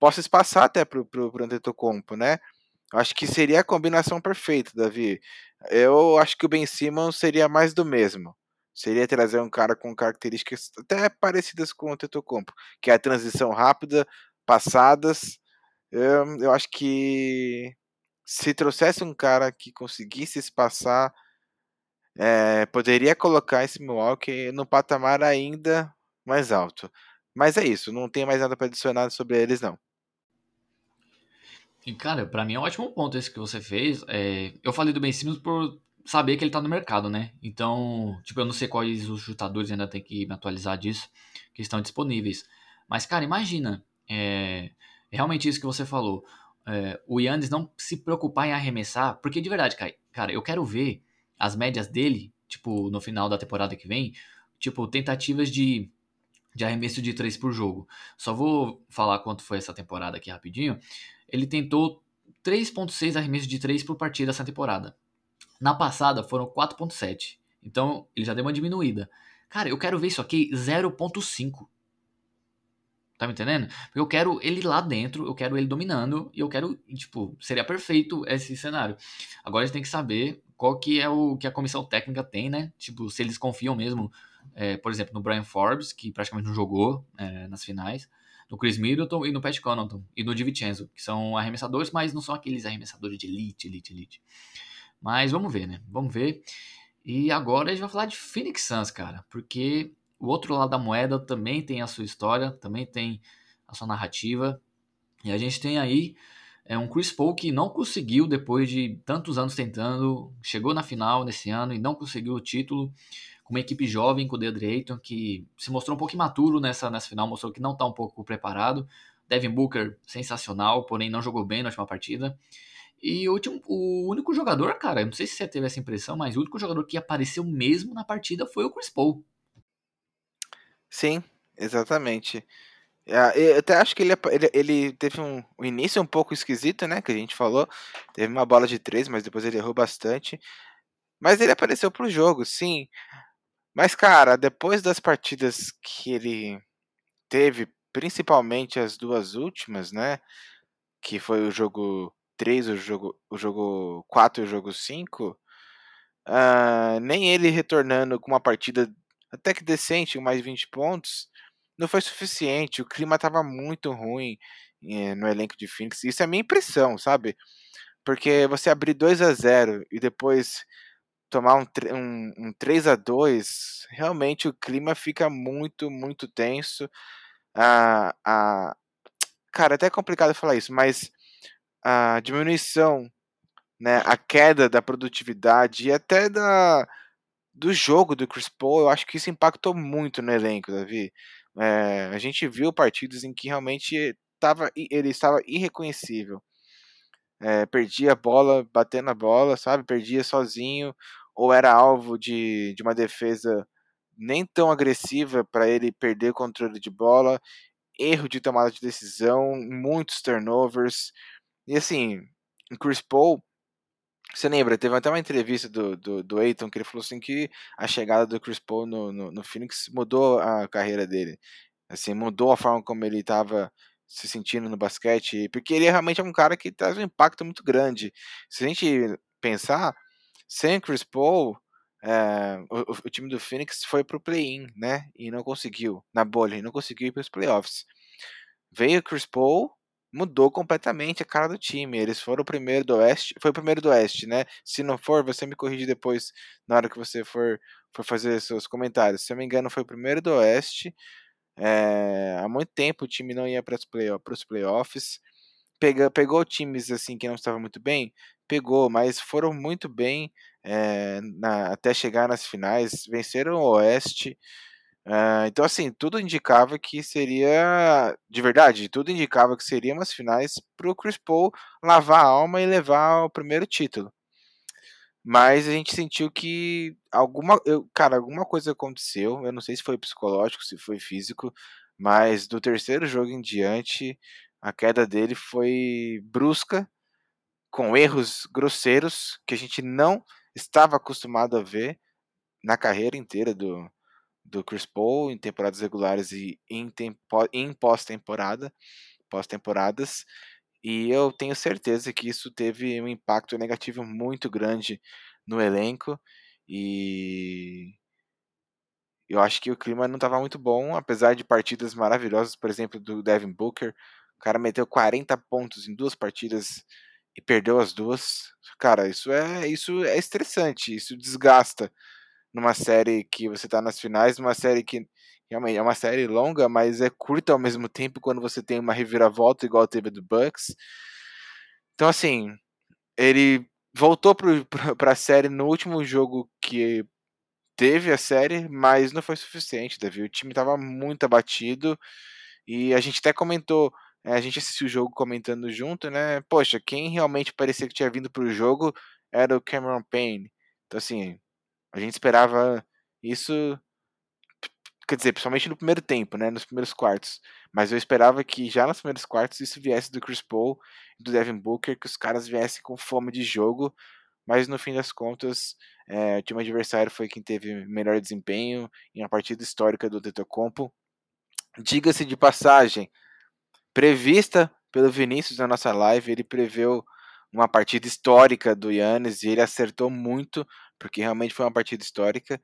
possa espaçar até pro, pro, pro Antetokounmpo, né? Acho que seria a combinação perfeita, Davi. Eu acho que o Ben Simmons seria mais do mesmo. Seria trazer um cara com características até parecidas com o Antetokounmpo, que é a transição rápida, passadas, eu, acho que se trouxesse um cara que conseguisse se passar, é, poderia colocar esse Milwaukee no patamar ainda mais alto. Mas é isso, não tem mais nada para adicionar sobre eles, não. E, cara, para mim é um ótimo ponto esse que você fez. É, eu falei do Ben Simmons por saber que ele tá no mercado, né? Então, tipo, eu não sei quais os chutadores ainda tem que me atualizar disso, que estão disponíveis. Mas, cara, imagina. É, realmente isso que você falou. É, o Yannis não se preocupar em arremessar, porque de verdade, cara, eu quero ver as médias dele, tipo, no final da temporada que vem, tipo, tentativas de, de arremesso de 3 por jogo. Só vou falar quanto foi essa temporada aqui rapidinho. Ele tentou 3.6 arremessos de 3 por partida essa temporada. Na passada foram 4.7. Então, ele já deu uma diminuída. Cara, eu quero ver isso aqui 0.5. Tá me entendendo? Porque eu quero ele lá dentro, eu quero ele dominando e eu quero, tipo, seria perfeito esse cenário. Agora a gente tem que saber qual que é o que a comissão técnica tem, né? Tipo, se eles confiam mesmo, é, por exemplo, no Brian Forbes, que praticamente não jogou é, nas finais, no Chris Middleton e no Pat Connaughton e no DiVincenzo, que são arremessadores, mas não são aqueles arremessadores de elite, elite, elite. Mas vamos ver, né? Vamos ver. E agora a gente vai falar de Phoenix Suns, cara, porque o outro lado da moeda também tem a sua história, também tem a sua narrativa. E a gente tem aí é um Chris Paul que não conseguiu, depois de tantos anos tentando, chegou na final nesse ano e não conseguiu o título, com uma equipe jovem, com o DeAndre Ayton, que se mostrou um pouco imaturo nessa, nessa final, mostrou que não está um pouco preparado. Devin Booker, sensacional, porém não jogou bem na última partida. E o, último, o único jogador, cara, eu não sei se você teve essa impressão, mas o único jogador que apareceu mesmo na partida foi o Chris Paul. Sim, exatamente. É, eu até acho que ele, ele, ele teve um, um, início um pouco esquisito, né? Que a gente falou. Teve uma bola de três, mas depois ele errou bastante. Mas ele apareceu pro jogo, sim. Mas, cara, depois das partidas que ele teve, principalmente as duas últimas, né? Que foi o jogo 3, o jogo, o jogo 4 e o jogo 5. Uh, ah, nem ele retornando com uma partida até que decente, mais 20 pontos, não foi suficiente. O clima estava muito ruim eh, no elenco de Phoenix. Isso é a minha impressão, sabe? Porque você abrir 2 a 0 e depois tomar um, um, um 3 a 2 realmente o clima fica muito, muito tenso. Ah, ah, cara, até é complicado falar isso, mas a diminuição, né, a queda da produtividade e até da, do jogo do Chris Paul, eu acho que isso impactou muito no elenco, Davi. É, a gente viu partidos em que realmente tava, ele estava irreconhecível. É, perdia a bola, batendo a bola, sabe? Perdia sozinho, ou era alvo de, de uma defesa nem tão agressiva para ele perder controle de bola, erro de tomada de decisão, muitos turnovers. E assim, o Chris Paul você lembra, teve até uma entrevista do, do, do Aiton que ele falou assim que a chegada do Chris Paul no, no, no Phoenix mudou a carreira dele. Assim, mudou a forma como ele estava se sentindo no basquete, porque ele realmente é um cara que traz um impacto muito grande. Se a gente pensar, sem Chris Paul, é, o, o, time do Phoenix foi pro play-in, né? E não conseguiu, na bolha, e não conseguiu ir para os playoffs. Veio Chris Paul, mudou completamente a cara do time. Eles foram o primeiro do Oeste, foi o primeiro do Oeste, né? Se não for, você me corrige depois na hora que você for, for fazer seus comentários. Se eu não me engano, foi o primeiro do Oeste. É, há muito tempo o time não ia para os play, playoffs. Pega, pegou times assim que não estavam muito bem, pegou, mas foram muito bem é, na, até chegar nas finais. Venceram o Oeste. Uh, então, assim, tudo indicava que seria, de verdade, tudo indicava que seria umas finais para o Chris Paul lavar a alma e levar o primeiro título. Mas a gente sentiu que alguma, eu, cara, alguma coisa aconteceu. Eu não sei se foi psicológico, se foi físico, mas do terceiro jogo em diante, a queda dele foi brusca, com erros grosseiros que a gente não estava acostumado a ver na carreira inteira do, do Chris Paul em temporadas regulares e em, em pós-temporada, pós-temporadas, e eu tenho certeza que isso teve um impacto negativo muito grande no elenco. E eu acho que o clima não estava muito bom, apesar de partidas maravilhosas, por exemplo, do Devin Booker, o cara meteu 40 pontos em duas partidas e perdeu as duas. Cara, isso é isso é estressante, isso desgasta numa série que você tá nas finais, numa série que realmente é uma série longa, mas é curta ao mesmo tempo quando você tem uma reviravolta igual teve do Bucks. Então assim, ele voltou para a série no último jogo que teve a série, mas não foi suficiente, Davi. O time estava muito abatido e a gente até comentou, é, a gente assistiu o jogo comentando junto, né? Poxa, quem realmente parecia que tinha vindo para o jogo era o Cameron Payne. Então assim, a gente esperava isso, quer dizer, principalmente no primeiro tempo, né, nos primeiros quartos. Mas eu esperava que já nos primeiros quartos isso viesse do Chris Paul do Devin Booker, que os caras viessem com fome de jogo. Mas no fim das contas, é, o time adversário foi quem teve melhor desempenho em uma partida histórica do Tetocompo. diga-se de passagem, prevista pelo Vinícius na nossa live, ele preveu uma partida histórica do Yannis e ele acertou muito, porque realmente foi uma partida histórica,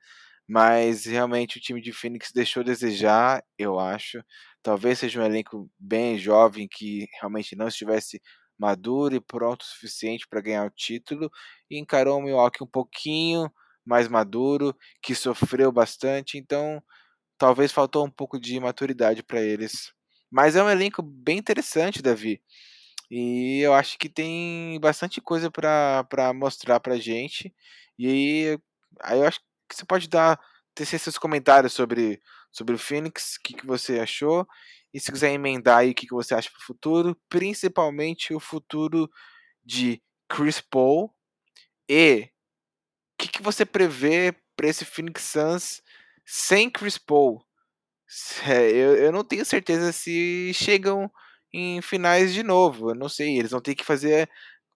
mas realmente o time de Phoenix deixou a desejar, eu acho. Talvez seja um elenco bem jovem que realmente não estivesse maduro e pronto o suficiente para ganhar o título e encarou o Milwaukee um pouquinho mais maduro, que sofreu bastante, então talvez faltou um pouco de maturidade para eles. Mas é um elenco bem interessante, Davi. E eu acho que tem bastante coisa para mostrar pra gente. E aí, aí eu acho que você pode dar ter seus comentários sobre, sobre o Phoenix, o que, que você achou. E se quiser emendar aí o que, que você acha para o futuro, principalmente o futuro de Chris Paul e o que, que você prevê para esse Phoenix Suns sem Chris Paul? É, eu, eu não tenho certeza se chegam em finais de novo. Eu não sei. Eles vão ter que fazer.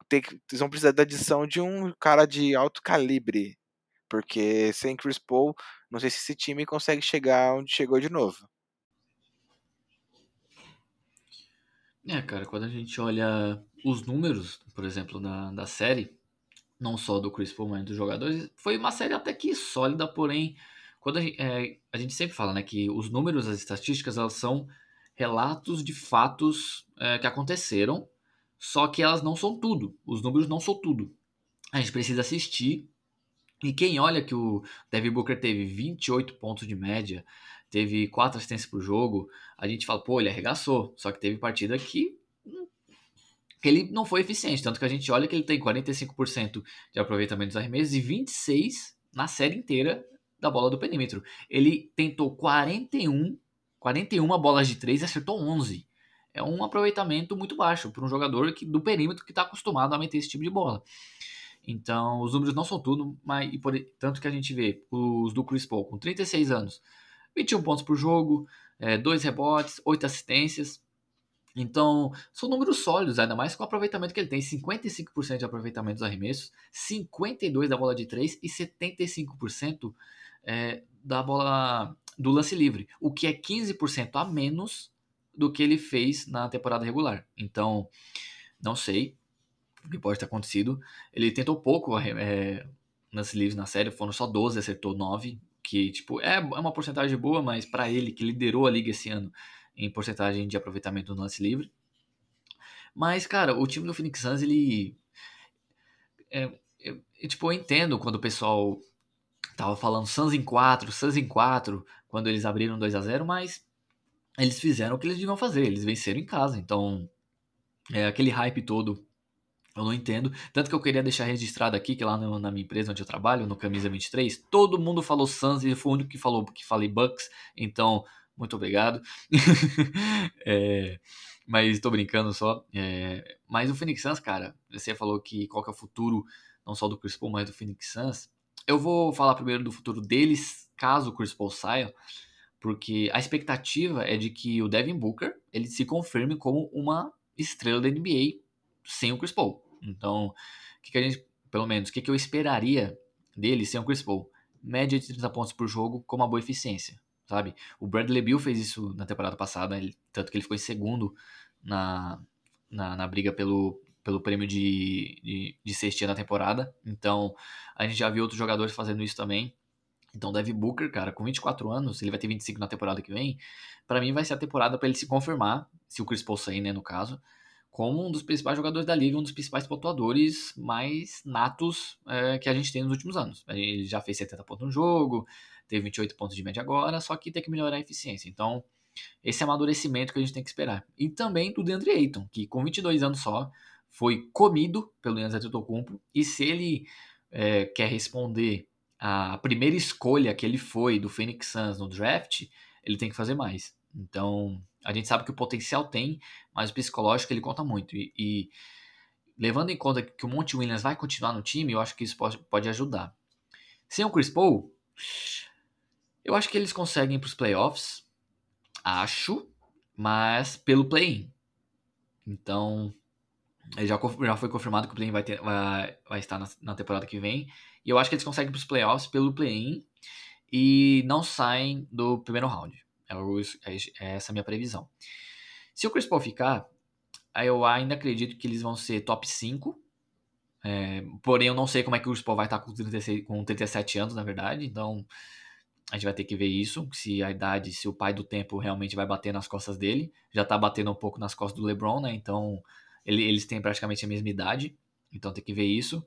Ter que, eles vão precisar da adição de um cara de alto calibre. Porque sem Chris Paul, não sei se esse time consegue chegar onde chegou de novo. É, cara, quando a gente olha os números, por exemplo, da, da série, não só do Chris Paul, mas dos jogadores, foi uma série até que sólida, porém, quando a gente, é, a gente sempre fala, né, que os números, as estatísticas, elas são relatos de fatos é, que aconteceram, só que elas não são tudo. Os números não são tudo. A gente precisa assistir. E quem olha que o Devin Booker teve 28 pontos de média, teve 4 assistências por jogo, a gente fala, pô, ele arregaçou. Só que teve partida que que ele não foi eficiente, tanto que a gente olha que ele tem 45% de aproveitamento dos arremessos e 26 na série inteira da bola do perímetro. Ele tentou 41 41 bolas de 3 e acertou 11. É um aproveitamento muito baixo para um jogador que, do perímetro que está acostumado a meter esse tipo de bola. Então, os números não são tudo, mas e por, tanto que a gente vê os do Chris Paul com 36 anos, 21 pontos por jogo, é, 2 rebotes, 8 assistências. Então, são números sólidos, ainda mais com o aproveitamento que ele tem: 55% de aproveitamento dos arremessos, 52% da bola de 3 e 75% é, da bola do lance livre, o que é 15% a menos do que ele fez na temporada regular. Então, não sei o que pode ter acontecido. Ele tentou pouco é, lance livre na série, foram só 12, acertou 9, que tipo é, é uma porcentagem boa, mas para ele que liderou a liga esse ano em porcentagem de aproveitamento no lance livre. Mas, cara, o time do Phoenix Suns, ele. É, eu, tipo, eu entendo quando o pessoal tava falando Suns em 4, Suns em 4, quando eles abriram 2 a 0 mas eles fizeram o que eles deviam fazer, eles venceram em casa, então é, aquele hype todo eu não entendo. Tanto que eu queria deixar registrado aqui que lá no, na minha empresa onde eu trabalho, no Camisa 23, todo mundo falou Suns e foi o único que falou que falei Bucks. Então, muito obrigado. é, mas tô brincando só. É, mas o Phoenix Suns, cara, você falou que qual que é o futuro, não só do Chris Paul, mas do Phoenix Suns. Eu vou falar primeiro do futuro deles, caso o Chris Paul saia, porque a expectativa é de que o Devin Booker ele se confirme como uma estrela da NBA sem o Chris Paul. Então, o que, que, a gente, pelo menos, o que, que eu esperaria dele sem o Chris Paul? Média de 30 pontos por jogo com uma boa eficiência, sabe? O Bradley Beal fez isso na temporada passada, ele, tanto que ele ficou em segundo na, na, na briga pelo, pelo prêmio de, de, de sextia da temporada. Então, a gente já viu outros jogadores fazendo isso também. Então, Devin Booker, cara, com 24 anos, ele vai ter 25 na temporada que vem. Para mim, vai ser a temporada para ele se confirmar, se o Chris Paul sair, né, no caso, como um dos principais jogadores da liga, um dos principais pontuadores mais natos é, que a gente tem nos últimos anos. Ele já fez 70 pontos no jogo, teve 28 pontos de média agora, só que tem que melhorar a eficiência. Então, esse é amadurecimento que a gente tem que esperar. E também do DeAndre Ayton, que com 22 anos só, foi comido pelo Yannis Antetokounmpo e se ele é, quer responder à primeira escolha que ele foi do Phoenix Suns no draft, ele tem que fazer mais. Então, a gente sabe que o potencial tem, mas o psicológico ele conta muito. E, e levando em conta que o Monte Williams vai continuar no time, eu acho que isso pode, pode ajudar. Sem o Chris Paul, eu acho que eles conseguem para os playoffs, acho, mas pelo play-in. Então, já, já foi confirmado que o play-in vai, vai, vai estar na, na, temporada que vem. E eu acho que eles conseguem para os playoffs pelo play-in e não saem do primeiro round. É, é, é essa a minha previsão. Se o Chris Paul ficar, eu ainda acredito que eles vão ser top 5. É, porém, eu não sei como é que o Chris Paul vai estar com, 36, com 37 anos, na verdade. Então, a gente vai ter que ver isso. Se a idade, se o pai do tempo realmente vai bater nas costas dele. Já tá batendo um pouco nas costas do LeBron, né? Então, ele, eles têm praticamente a mesma idade. Então, tem que ver isso.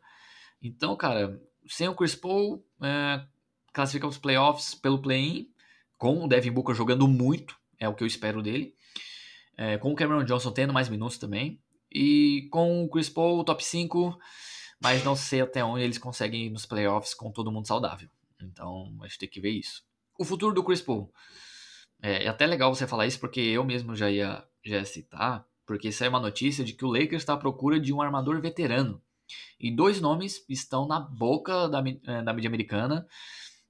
Então, cara, sem o Chris Paul, é, classifica os playoffs pelo play-in, com o Devin Booker jogando muito, é o que eu espero dele. É, com o Cameron Johnson tendo mais minutos também. E com o Chris Paul, top 5, mas não sei até onde eles conseguem ir nos playoffs com todo mundo saudável. Então, a gente tem que ver isso. O futuro do Chris Paul. É, é até legal você falar isso, porque eu mesmo já ia, já ia citar, porque é uma notícia de que o Lakers está à procura de um armador veterano. E dois nomes estão na boca da, é, da mídia americana,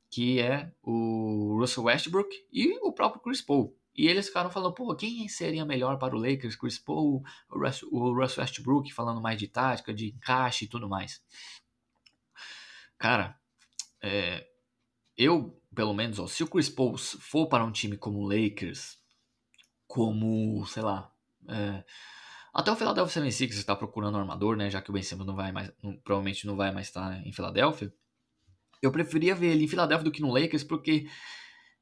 que é o Russell Westbrook e o próprio Chris Paul. E eles ficaram falando, pô, quem seria melhor para o Lakers? Chris Paul, o Russell, o Russell Westbrook, falando mais de tática, de encaixe e tudo mais. Cara, é, eu, pelo menos, ó, se o Chris Paul for para um time como o Lakers, como, sei lá, é, até o Philadelphia 76 está procurando um armador, né? Já que o Ben Simmons não vai mais, não, provavelmente não vai mais estar em Filadélfia. Eu preferia ver ele em Filadélfia do que no Lakers, porque,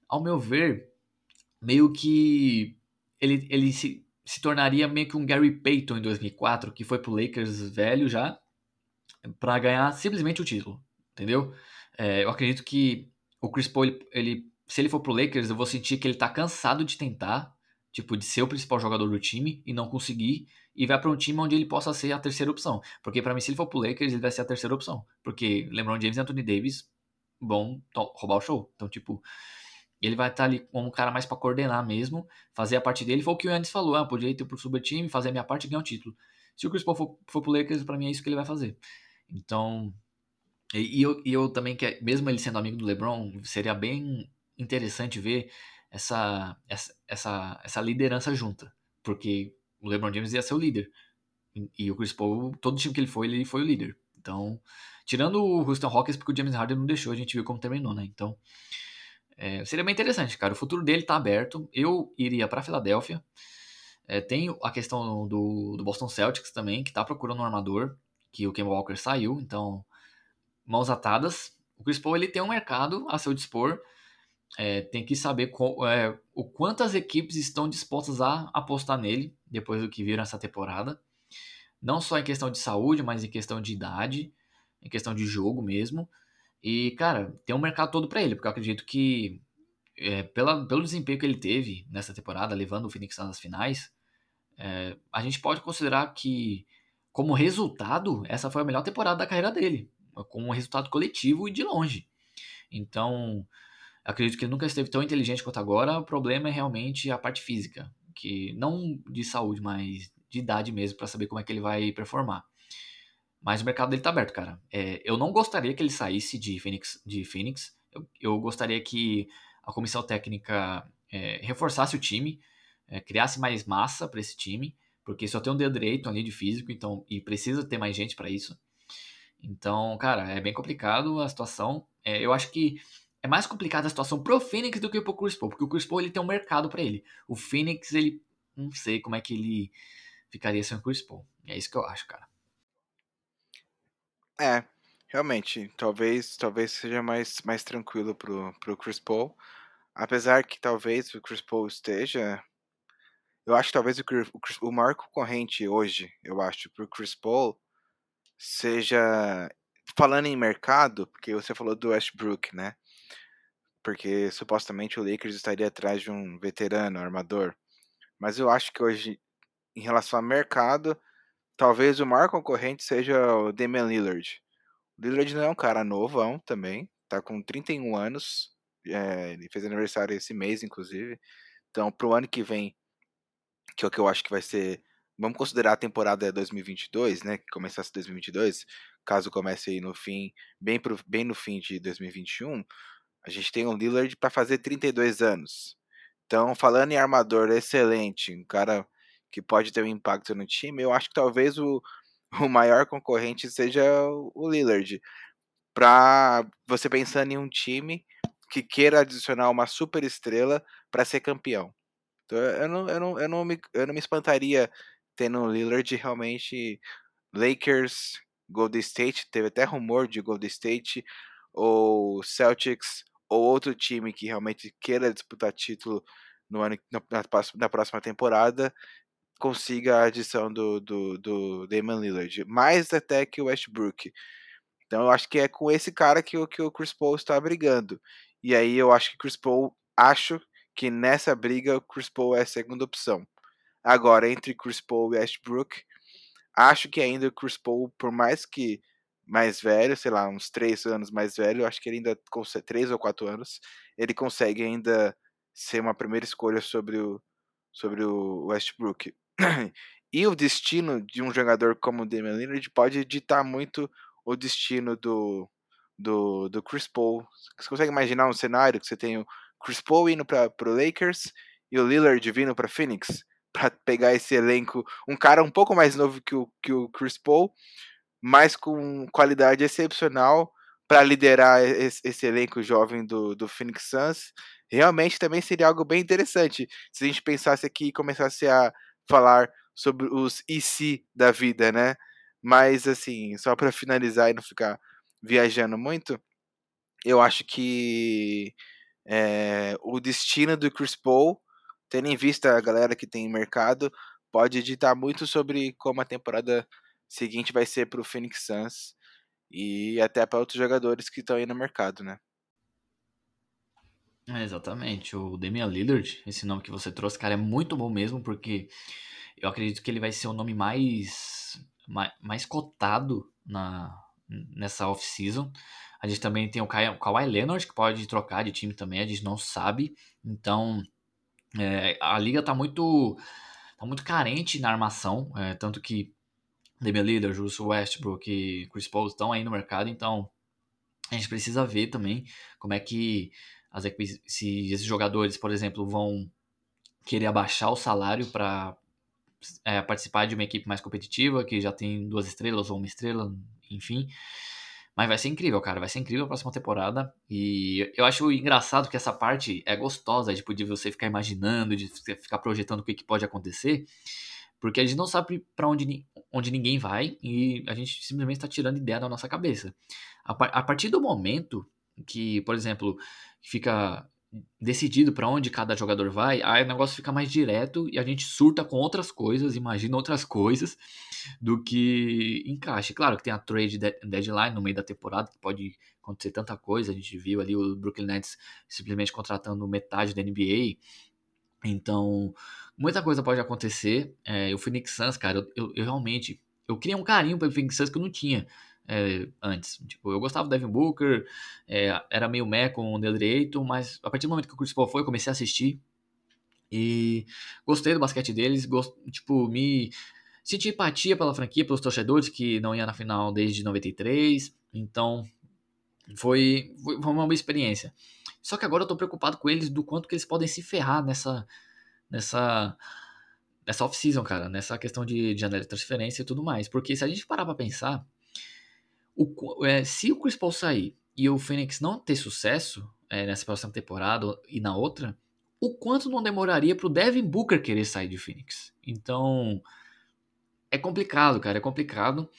ao meu ver, meio que ele, ele se, se tornaria meio que um Gary Payton em 2004, que foi pro Lakers velho já, para ganhar simplesmente o título, entendeu? É, eu acredito que o Chris Paul, ele, ele, se ele for pro Lakers, eu vou sentir que ele tá cansado de tentar, tipo, de ser o principal jogador do time e não conseguir, e vai para um time onde ele possa ser a terceira opção. Porque para mim, se ele for pro Lakers, ele vai ser a terceira opção. Porque LeBron James e Anthony Davis vão roubar o show. Então, tipo, ele vai estar tá ali como um cara mais para coordenar mesmo, fazer a parte dele. Foi o que o Yannis falou, ah, podia ir pro super time, fazer a minha parte e ganhar o título. Se o Chris Paul for, for pro Lakers, para mim é isso que ele vai fazer. Então, e, e eu, e eu também, que mesmo ele sendo amigo do LeBron, seria bem interessante ver essa, essa, essa, liderança junta. Porque o LeBron James ia ser o líder. E o Chris Paul, todo time que ele foi, ele foi o líder. Então, tirando o Houston Rockets, porque o James Harden não deixou, a gente viu como terminou, né? Então, é, seria bem interessante, cara. O futuro dele tá aberto. Eu iria para Filadélfia. É, tem a questão do, do, Boston Celtics também, que tá procurando um armador, que o Kemba Walker saiu, então, mãos atadas. O Chris Paul, ele tem um mercado a seu dispor, é, tem que saber qual, é, o quantas equipes estão dispostas a apostar nele depois do que viram essa temporada. Não só em questão de saúde, mas em questão de idade, em questão de jogo mesmo. E, cara, tem um mercado todo para ele, porque eu acredito que, é, pela, pelo desempenho que ele teve nessa temporada, levando o Phoenix nas finais, é, a gente pode considerar que, como resultado, essa foi a melhor temporada da carreira dele, com um resultado coletivo e de longe. Então, acredito que ele nunca esteve tão inteligente quanto agora. O problema é realmente a parte física, que não de saúde, mas de idade mesmo, para saber como é que ele vai performar. Mas o mercado dele tá aberto, cara. É, eu não gostaria que ele saísse de Phoenix. De Phoenix. Eu, eu gostaria que a comissão técnica é, reforçasse o time, é, criasse mais massa para esse time, porque só tem um dedo direito ali de físico, então e precisa ter mais gente para isso. Então, cara, é bem complicado a situação. É, eu acho que é mais complicada a situação pro Phoenix do que pro Chris Paul, porque o Chris Paul ele tem um mercado para ele. O Phoenix, ele não sei como é que ele ficaria sem o Chris Paul. É isso que eu acho, cara. É, realmente, talvez talvez seja mais, mais tranquilo pro, pro Chris Paul. Apesar que talvez o Chris Paul esteja. Eu acho que talvez o, o, o maior concorrente hoje, eu acho, pro Chris Paul seja. Falando em mercado, porque você falou do Westbrook, né? Porque supostamente o Lakers estaria atrás de um veterano armador. Mas eu acho que hoje, em relação a mercado, talvez o maior concorrente seja o Damian Lillard. O Lillard não é um cara novão também, tá com 31 anos, é, ele fez aniversário esse mês, inclusive. Então, pro ano que vem, que é o que eu acho que vai ser, vamos considerar a temporada 2022, né, que começasse 2022, caso comece aí no fim, bem, pro, bem no fim de 2021, a gente tem um Lillard para fazer 32 anos. Então, falando em armador excelente, um cara que pode ter um impacto no time, eu acho que talvez o, o maior concorrente seja o Lillard. Para você pensando em um time que queira adicionar uma super estrela para ser campeão. Então, eu não, eu, não, eu, não me, eu não me espantaria tendo o Lillard realmente Lakers, Golden State, teve até rumor de Golden State, ou Celtics, ou outro time que realmente queira disputar título no ano, na, na próxima temporada, consiga a adição do, do, do Damon Lillard, mais até que o Westbrook. Então eu acho que é com esse cara que, que o Chris Paul está brigando. E aí eu acho que Chris Paul, acho que nessa briga o Chris Paul é a segunda opção. Agora, entre Chris Paul e Westbrook, acho que ainda o Chris Paul, por mais que mais velho, sei lá, uns três anos mais velho, acho que ele ainda consegue, três ou quatro anos, ele consegue ainda ser uma primeira escolha sobre o, sobre o Westbrook. e o destino de um jogador como o Damian Lillard pode ditar muito o destino do, do, do Chris Paul. Você consegue imaginar um cenário que você tem o Chris Paul indo para o Lakers e o Lillard vindo para Phoenix para pegar esse elenco, um cara um pouco mais novo que o, que o Chris Paul, mas com qualidade excepcional para liderar esse, esse, elenco jovem do, do Phoenix Suns, realmente também seria algo bem interessante se a gente pensasse aqui e começasse a falar sobre os IC da vida, né? Mas assim, só para finalizar e não ficar viajando muito, eu acho que é, o destino do Chris Paul, tendo em vista a galera que tem mercado, pode ditar muito sobre como a temporada seguinte vai ser para o Phoenix Suns e até para outros jogadores que estão aí no mercado, né? É, exatamente, o Damian Lillard, esse nome que você trouxe, cara, é muito bom mesmo, porque eu acredito que ele vai ser o nome mais, mais, mais cotado na, nessa off-season. A gente também tem o Kawhi Leonard, que pode trocar de time também, a gente não sabe. Então, é, a liga tá muito, tá muito carente na armação, é, tanto que Damian Lillard, Russell Westbrook e Chris Paul estão aí no mercado, então a gente precisa ver também como é que as se esses jogadores, por exemplo, vão querer abaixar o salário para é, participar de uma equipe mais competitiva, que já tem duas estrelas ou uma estrela, enfim. Mas vai ser incrível, cara. Vai ser incrível a próxima temporada. E eu acho engraçado que essa parte é gostosa, tipo, de você ficar imaginando, de ficar projetando o que, que pode acontecer. Porque a gente não sabe para onde, onde ninguém vai e a gente simplesmente está tirando ideia da nossa cabeça. A, a partir do momento que, por exemplo, fica decidido para onde cada jogador vai, aí o negócio fica mais direto e a gente surta com outras coisas, imagina outras coisas do que encaixe. Claro que tem a trade deadline no meio da temporada, que pode acontecer tanta coisa, a gente viu ali o Brooklyn Nets simplesmente contratando metade da NBA, então muita coisa pode acontecer. É, o Phoenix Suns, cara, eu, eu, eu realmente eu criei um carinho pelo Phoenix Suns que eu não tinha é, antes. Tipo, eu gostava do Devin Booker, é, era meio meh com o DeAndre mas a partir do momento que o Chris Paul foi, eu comecei a assistir e gostei do basquete deles, gost, tipo, me senti empatia pela franquia, pelos torcedores que não ia na final desde 93, então foi, foi uma boa experiência. Só que agora eu tô preocupado com eles do quanto que eles podem se ferrar nessa nessa nessa off-season, cara, nessa questão de, de janela de transferência e tudo mais. Porque se a gente parar pra pensar, o, é, se o Chris Paul sair e o Phoenix não ter sucesso é, nessa próxima temporada e na outra, o quanto não demoraria pro Devin Booker querer sair de Phoenix? Então, é complicado, cara, é complicado.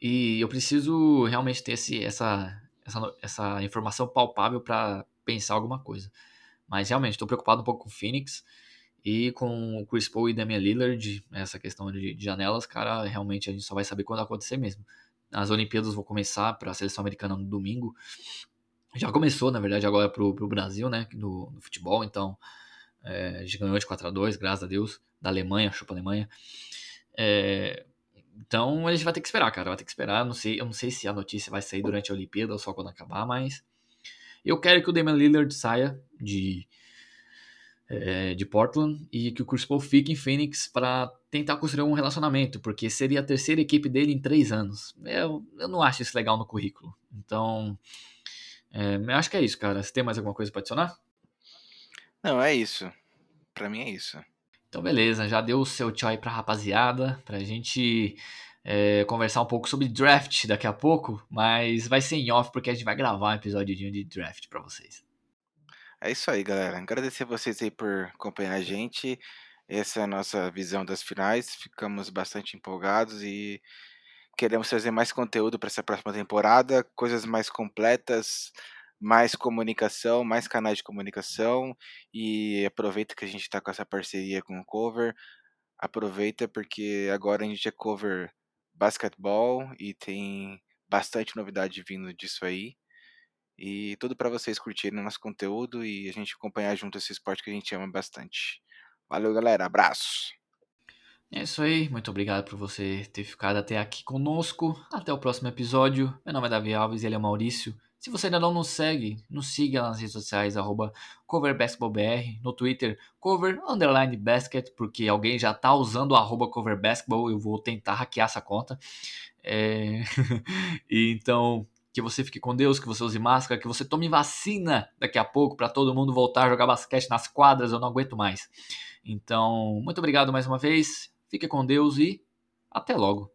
E eu preciso realmente ter esse, essa, essa, essa informação palpável para pensar alguma coisa. Mas realmente, estou preocupado um pouco com o Phoenix e com o Chris Paul e Damian Lillard, essa questão de, de janelas, cara, realmente a gente só vai saber quando acontecer mesmo. As Olimpíadas vão começar para a seleção americana no domingo. Já começou, na verdade, agora para o Brasil, né? No, no futebol. Então, é, a gente ganhou de 4 a 2 graças a Deus. Da Alemanha, chupa Alemanha. É, então a gente vai ter que esperar, cara. Vai ter que esperar. Não sei, eu não sei se a notícia vai sair durante a Olimpíada ou só quando acabar, mas eu quero que o Damian Lillard saia de, é, de Portland e que o Chris Paul fique em Phoenix para tentar construir um relacionamento, porque seria a terceira equipe dele em três anos. Eu, eu não acho isso legal no currículo. Então, é, eu acho que é isso, cara. Você tem mais alguma coisa para adicionar? Não, é isso. Para mim é isso. Então, beleza. Já deu o seu tchau aí pra rapaziada, pra gente é, conversar um pouco sobre draft daqui a pouco, mas vai ser em off porque a gente vai gravar um episódio de draft para vocês. É isso aí, galera. Agradecer vocês aí por acompanhar a gente. Essa é a nossa visão das finais. Ficamos bastante empolgados e queremos trazer mais conteúdo para essa próxima temporada, coisas mais completas, mais comunicação, mais canais de comunicação e aproveita que a gente está com essa parceria com o Cover. Aproveita porque agora a gente é cover basquetebol e tem bastante novidade vindo disso aí. E tudo para vocês curtirem o nosso conteúdo e a gente acompanhar junto esse esporte que a gente ama bastante. Valeu, galera. Abraço. É isso aí. Muito obrigado por você ter ficado até aqui conosco. Até o próximo episódio. Meu nome é Davi Alves e ele é Maurício. Se você ainda não nos segue, nos siga nas redes sociais, arroba coverbasketballbr, no Twitter, cover underline basket, porque alguém já tá usando o arroba coverbasketball, eu vou tentar hackear essa conta. É... e então, que você fique com Deus, que você use máscara, que você tome vacina daqui a pouco para todo mundo voltar a jogar basquete nas quadras, eu não aguento mais. Então, muito obrigado mais uma vez, fique com Deus e até logo.